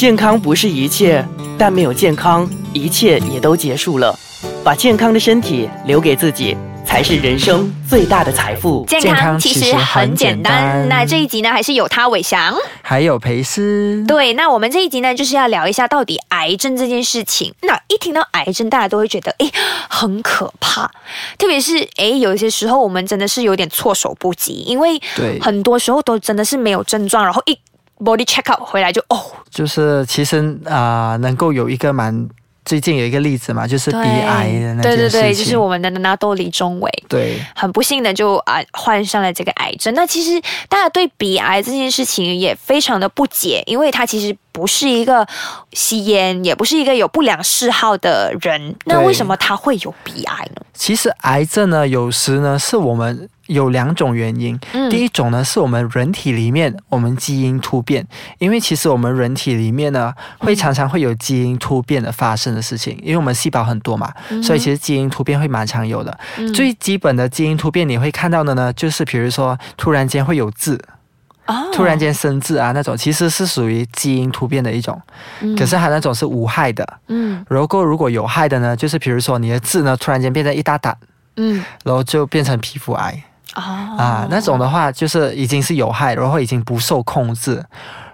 健康不是一切，但没有健康，一切也都结束了。把健康的身体留给自己，才是人生最大的财富。健健康康其实很很简简单单。那这一集呢，还是有他伟翔。还有裴斯，对，那我们这一集呢，就是要聊一下到底癌症这件事情。那一听到癌症，大家都会觉得诶很可怕，特别是诶有一些时候我们真的是有点措手不及，因为对很多时候都真的是没有症状，然后一 body check up 回来就哦，就是其实啊、能够有一个蛮最近有一个例子嘛，就是鼻对癌的那件。对对对，就是我们的纳豆李宗伟。对很不幸的就啊、患上了这个癌症。那其实大家对鼻癌这件事情也非常的不解，因为他其实不是一个吸烟，也不是一个有不良嗜好的人。那对为什么他会有鼻癌呢？其实癌症呢，有时呢是我们有两种原因。嗯。第一种呢是我们人体里面我们基因突变，因为其实我们人体里面呢会常常会有基因突变的发生的事情，因为我们细胞很多嘛，所以其实基因突变会蛮常有的。嗯。最基本的基因突变你会看到的呢，就是比如说突然间会有痣，哦。突然间生痣啊那种，其实是属于基因突变的一种，嗯。可是它那种是无害的。嗯。如果如果有害的呢，就是比如说你的痣呢突然间变成一大胆，嗯。然后就变成皮肤癌。哦啊，那种的话就是已经是有害，然后已经不受控制。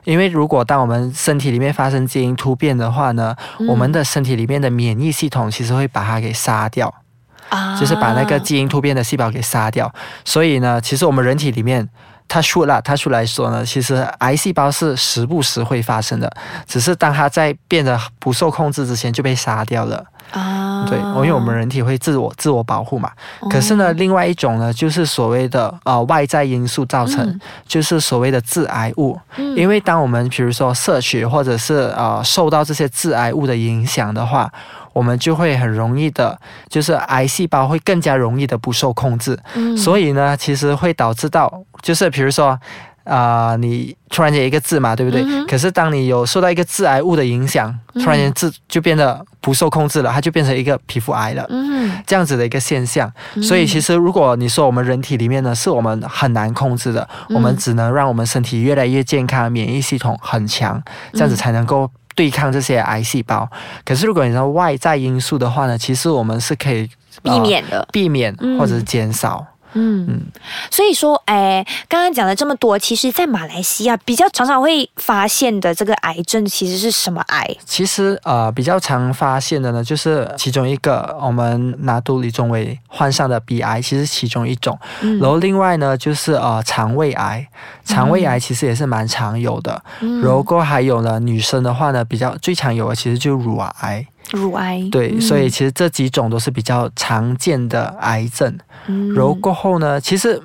因为如果当我们身体里面发生基因突变的话呢，嗯我们的身体里面的免疫系统其实会把它给杀掉，啊就是把那个基因突变的细胞给杀掉。所以呢，其实我们人体里面。它说了，它出来说呢，其实癌细胞是时不时会发生的，只是当它在变得不受控制之前就被杀掉了。啊对，因为我们人体会自我自我保护嘛。可是呢，另外一种呢，就是所谓的呃外在因素造成，嗯就是所谓的致癌物。嗯因为当我们比如说摄取或者是呃受到这些致癌物的影响的话，我们就会很容易的，就是癌细胞会更加容易的不受控制。嗯所以呢，其实会导致到，就是比如说。啊、你突然间一个痣嘛，对不对？嗯可是当你有受到一个致癌物的影响，嗯突然间痣就变得不受控制了，它就变成一个皮肤癌了。嗯这样子的一个现象，所以其实如果你说我们人体里面呢，是我们很难控制的，嗯我们只能让我们身体越来越健康，免疫系统很强，这样子才能够对抗这些癌细胞。可是如果你说外在因素的话呢，其实我们是可以、呃避免的。避免嗯或者减少。嗯嗯，所以说，哎，刚刚讲了这么多，其实，在马来西亚比较常常会发现的这个癌症，其实是什么癌？其实呃比较常发现的呢，就是其中一个我们拿督李宗伟患上的鼻癌，其实其中一种。嗯然后另外呢，就是呃肠胃癌，肠胃癌其实也是蛮常有的。嗯然后还有呢，女生的话呢，比较最常有的其实就乳癌。乳癌。对，嗯所以其实这几种都是比较常见的癌症。嗯然后过后呢，其实。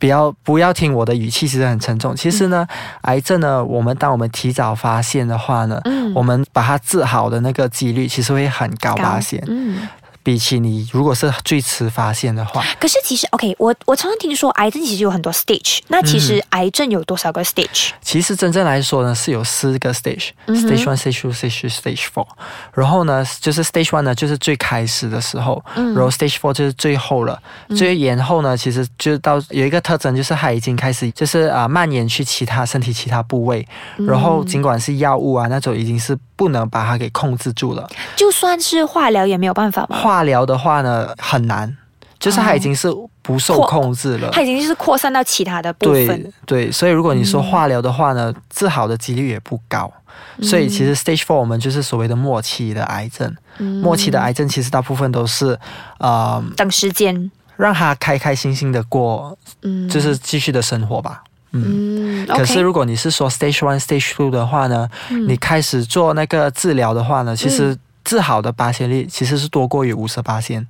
不要不要听我的语气，其实很沉重。其实呢，癌症呢，我们当我们提早发现的话呢，嗯我们把它治好的那个几率其实会很高高发现，嗯，比起你如果是最迟发现的话，可是其实，OK，我我常常听说癌症其实有很多 stage，那其实癌症有多少个 stage？其实真正来说呢，是有四个 stage，stage、嗯、one、stage two、stage three、stage four。然后呢，就是 stage one 呢，就是最开始的时候，嗯然后 stage four 就是最后了。最延后呢，其实就到有一个特征，就是它已经开始就是啊、蔓延去其他身体其他部位，嗯然后尽管是药物啊那种，已经是不能把它给控制住了。就算是化疗也没有办法吗？化疗的话呢，很难，就是它已经是不受控制了。它已经是扩散到其他的部分对。对，所以如果你说化疗的话呢，治好的几率也不高。所以其实 stage four 我们就是所谓的末期的癌症。嗯末期的癌症其实大部分都是，呃，等时间，让他开开心心的过，嗯，就是继续的生活吧。嗯。嗯，可是如果你是说 stage one、stage two 的话呢，嗯你开始做那个治疗的话呢，其实治好的八仙率其实是多过于五十八仙。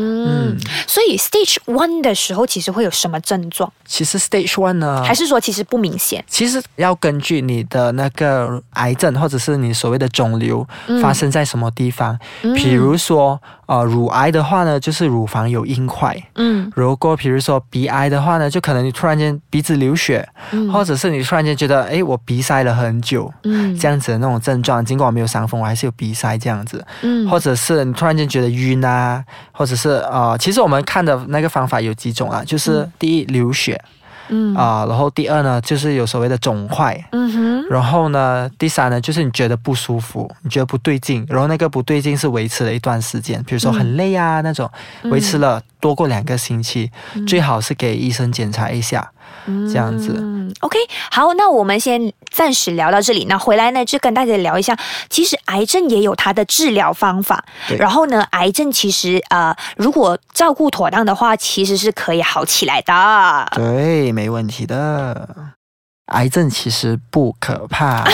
嗯，所以 stage one 的时候，其实会有什么症状？其实 stage one 呢，还是说其实不明显？其实要根据你的那个癌症或者是你所谓的肿瘤嗯发生在什么地方，嗯比如说呃乳癌的话呢，就是乳房有硬块。嗯如果比如说鼻癌的话呢，就可能你突然间鼻子流血，嗯或者是你突然间觉得，诶，我鼻塞了很久，嗯这样子的那种症状。尽管我没有伤风，我还是有鼻塞这样子。嗯或者是你突然间觉得晕啊，或者是呃，其实我们看的那个方法有几种啊，就是嗯第一流血，嗯啊、然后第二呢就是有所谓的肿块，嗯哼，然后呢第三呢就是你觉得不舒服，你觉得不对劲，然后那个不对劲是维持了一段时间，比如说很累啊、那种，维持了多过两个星期，最好是给医生检查一下，这样子。嗯，OK，好，那我们先暂时聊到这里。那回来呢，就跟大家聊一下，其实癌症也有它的治疗方法。对然后呢，癌症其实呃，如果照顾妥当的话，其实是可以好起来的。对，没问题的。癌症其实不可怕。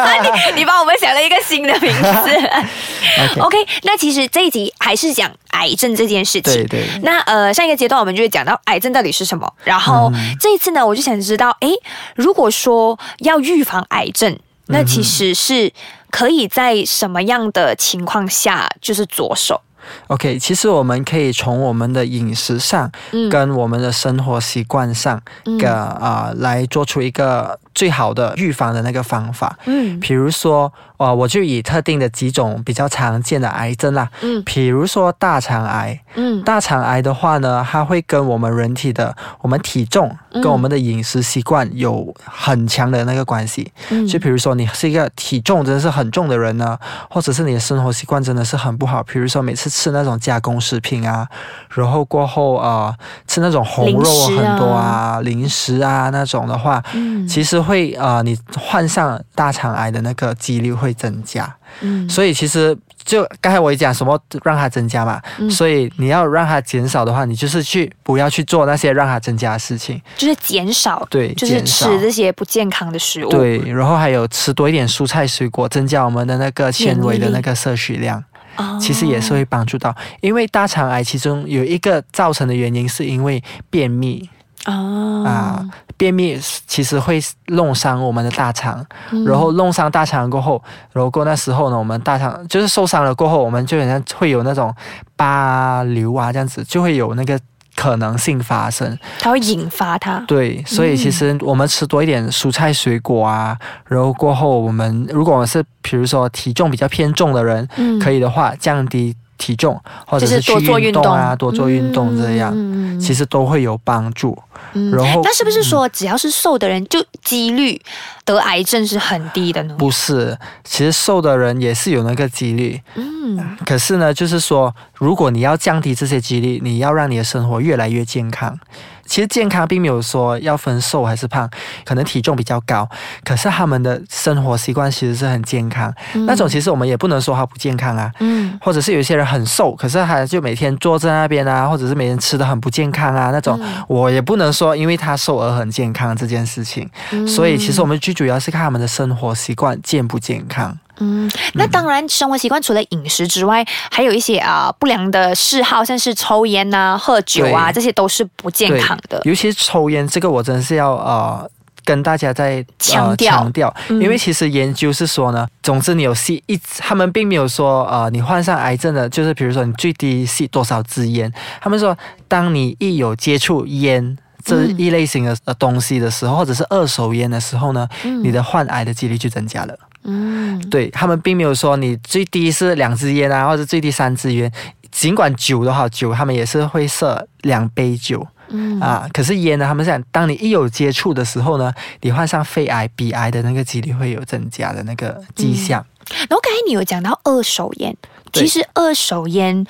你帮我们想了一个新的名字。OK，OK，那其实这一集还是讲癌症这件事情。对对，那呃，上一个阶段我们就会讲到癌症到底是什么，然后、嗯这一次呢，我就想知道，诶，如果说要预防癌症，那其实是可以在什么样的情况下就是着手？OK，其实我们可以从我们的饮食上，嗯。跟我们的生活习惯上，嗯。个啊、来做出一个最好的预防的那个方法。嗯。比如说，啊、我就以特定的几种比较常见的癌症啦，嗯。比如说大肠癌。嗯。大肠癌的话呢，它会跟我们人体的我们体重嗯。跟我们的饮食习惯有很强的那个关系。嗯。就比如说你是一个体重真的是很重的人呢，或者是你的生活习惯真的是很不好，比如说每次吃那种加工食品啊，然后过后啊、呃吃那种红肉很多啊、零食啊。那种的话，嗯。其实会啊、呃你患上大肠癌的那个几率会增加。嗯所以其实就刚才我也讲什么让它增加嘛，嗯所以你要让它减少的话，你就是去不要去做那些让它增加的事情。就是减少，对，就是吃这些不健康的食物。，对，然后还有吃多一点蔬菜水果，增加我们的那个纤维的那个摄取量，哦其实也是会帮助到。因为大肠癌其中有一个造成的原因是因为便秘哦啊，便秘其实会弄伤我们的大肠，嗯。然后弄伤大肠过后，然后过那时候呢，我们大肠就是受伤了过后，我们就好像会有那种疤瘤啊这样子，就会有那个可能性发生。它会引发它。对，所以其实我们吃多一点蔬菜水果啊，然后过后我们如果我们是比如说体重比较偏重的人，嗯。可以的话降低体重，或者是去多做运运动啊，多做运动这样，嗯其实都会有帮助。嗯然后那是不是说只要是瘦的人，就几率得癌症是很低的呢？不是，其实瘦的人也是有那个几率，嗯可是呢，就是说，如果你要降低这些几率，你要让你的生活越来越健康。其实健康并没有说要分瘦还是胖，可能体重比较高，可是他们的生活习惯其实是很健康。那种其实我们也不能说他不健康啊，嗯或者是有些人很瘦，可是他就每天坐在那边啊，或者是每天吃的很不健康啊，那种、我也不能说因为他瘦而很健康这件事情。嗯所以其实我们最主要是看他们的生活习惯健不健康。嗯，那当然，生活习惯除了饮食之外，还有一些啊、不良的嗜好，像是抽烟呐、喝酒啊，这些都是不健康的。尤其是抽烟这个，我真的是要呃。跟大家在强调呃、强调，嗯因为其实研究是说呢，总之你有吸一，他们并没有说呃，你患上癌症的，就是比如说你最低吸多少支烟，他们说，当你一有接触烟这一类型的呃东西的时候，或者是二手烟的时候呢，你的患癌的几率就增加了。嗯对他们并没有说你最低是两支烟啊，或者最低三支烟。尽管酒的话，酒他们也是会设两杯酒，嗯啊，可是烟呢，他们想，当你一有接触的时候呢，你患上肺癌、鼻癌的那个几率会有增加的那个迹象。然后刚才你有讲到二手烟，其实二手烟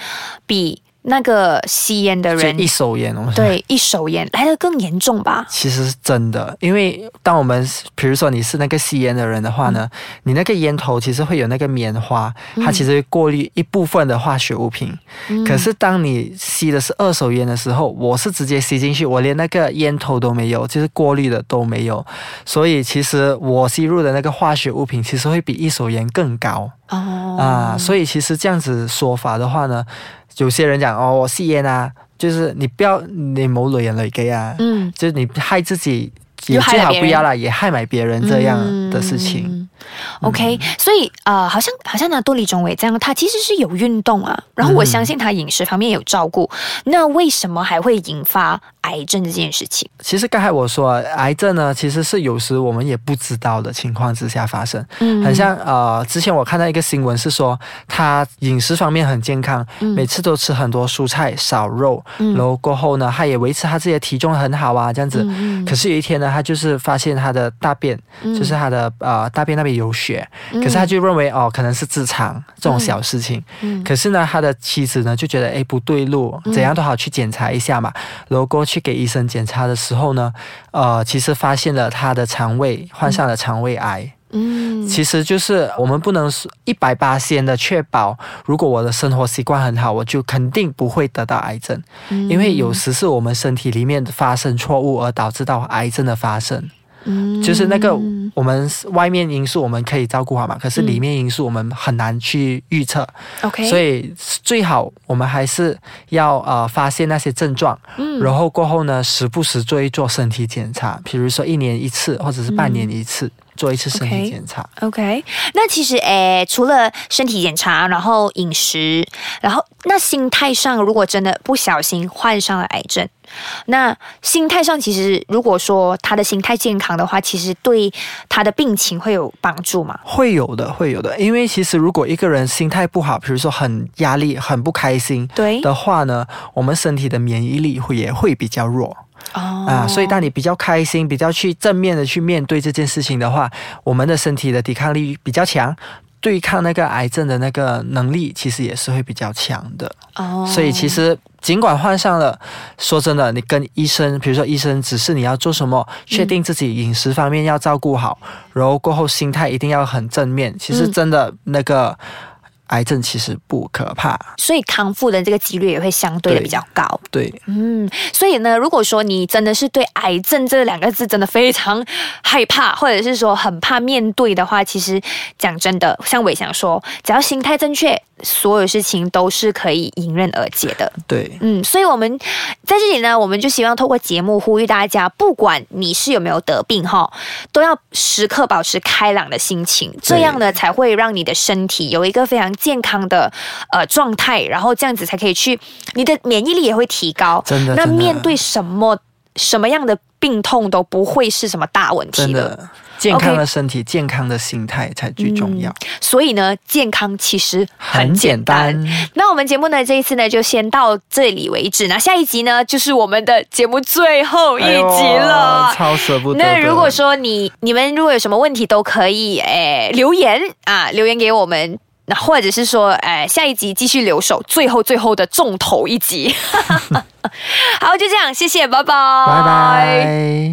比那个吸烟的人一手烟，对一手烟来的更严重吧？其实是真的，因为当我们比如说你是那个吸烟的人的话呢，你那个烟头其实会有那个棉花，它其实会过滤一部分的化学物品。可是当你吸的是二手烟的时候，我是直接吸进去，我连那个烟头都没有，就是过滤的都没有，所以其实我吸入的那个化学物品其实会比一手烟更高。哦。啊，所以其实这样子说法的话呢，有些人讲哦，我吸烟啊，就是你不要你冇累人累嘅啊，嗯。就是你害自己也最好不要啦，也害买别人这样的事情。嗯 OK，所以呃，好像好像呢，多李宗伟这样，他其实是有运动啊，然后我嗯相信他饮食方面有照顾，那为什么还会引发癌症这件事情？其实刚才我说，癌症呢，其实是有时我们也不知道的情况之下发生。嗯很像呃，之前我看到一个新闻是说，他饮食方面很健康，每次都吃很多蔬菜少肉，嗯然后过后呢，他也维持他自己的体重很好啊，这样子。嗯可是有一天呢，他就是发现他的大便，嗯就是他的呃大便那边有血，可是他就认为哦，可能是痔疮这种小事情。嗯可是呢，他的妻子呢就觉得哎不对路，怎样都好去检查一下嘛。然后过去给医生检查的时候呢，呃，其实发现了他的肠胃患上了肠胃癌。其实就是我们不能一百八先的确保，如果我的生活习惯很好，我就肯定不会得到癌症，因为有时是我们身体里面发生错误而导致到癌症的发生。嗯就是那个我们外面因素我们可以照顾好嘛，可是里面因素我们很难去预测，OK，所以最好我们还是要呃发现那些症状，嗯。然后过后呢，时不时做一做身体检查，比如说一年一次或者是半年一次、做一次身体检查。OK，那其实诶，除了身体检查，然后饮食，然后那心态上，如果真的不小心患上了癌症，那心态上其实如果说他的心态健康的话，其实对他的病情会有帮助吗？会有的，会有的，因为其实如果一个人心态不好，比如说很压力、很不开心对，的话呢，我们身体的免疫力会也会比较弱。哦啊，所以当你比较开心、比较去正面的去面对这件事情的话，我们的身体的抵抗力比较强，对抗那个癌症的那个能力其实也是会比较强的。哦所以其实尽管患上了，说真的，你跟医生，比如说医生指示你要做什么，确定自己饮食方面要照顾好，然后过后心态一定要很正面。其实嗯真的那个癌症其实不可怕，所以康复的这个几率也会相对的比较高。对。嗯，所以呢，如果说你真的是对癌症这两个字真的非常害怕，或者是说很怕面对的话，其实讲真的，像伟翔说，只要心态正确，所有事情都是可以迎刃而解的。对，嗯，所以我们在这里呢，我们就希望透过节目呼吁大家，不管你是有没有得病哈，都要时刻保持开朗的心情，这样呢才会让你的身体有一个非常健康的呃状态，然后这样子才可以去，你的免疫力也会提高。真的，那面对什么什么样的病痛都不会是什么大问题的。健康的身体、健康的心态才最重要。所以呢，健康其实很简单。那我们节目呢，这一次呢就先到这里为止。那下一集呢，就是我们的节目最后一集了。哎超舍不得。那如果说你你们如果有什么问题，都可以诶留言啊，留言给我们。那或者是说，哎，下一集继续留守，最后最后的重头一集。好，就这样，谢谢，拜拜，拜拜。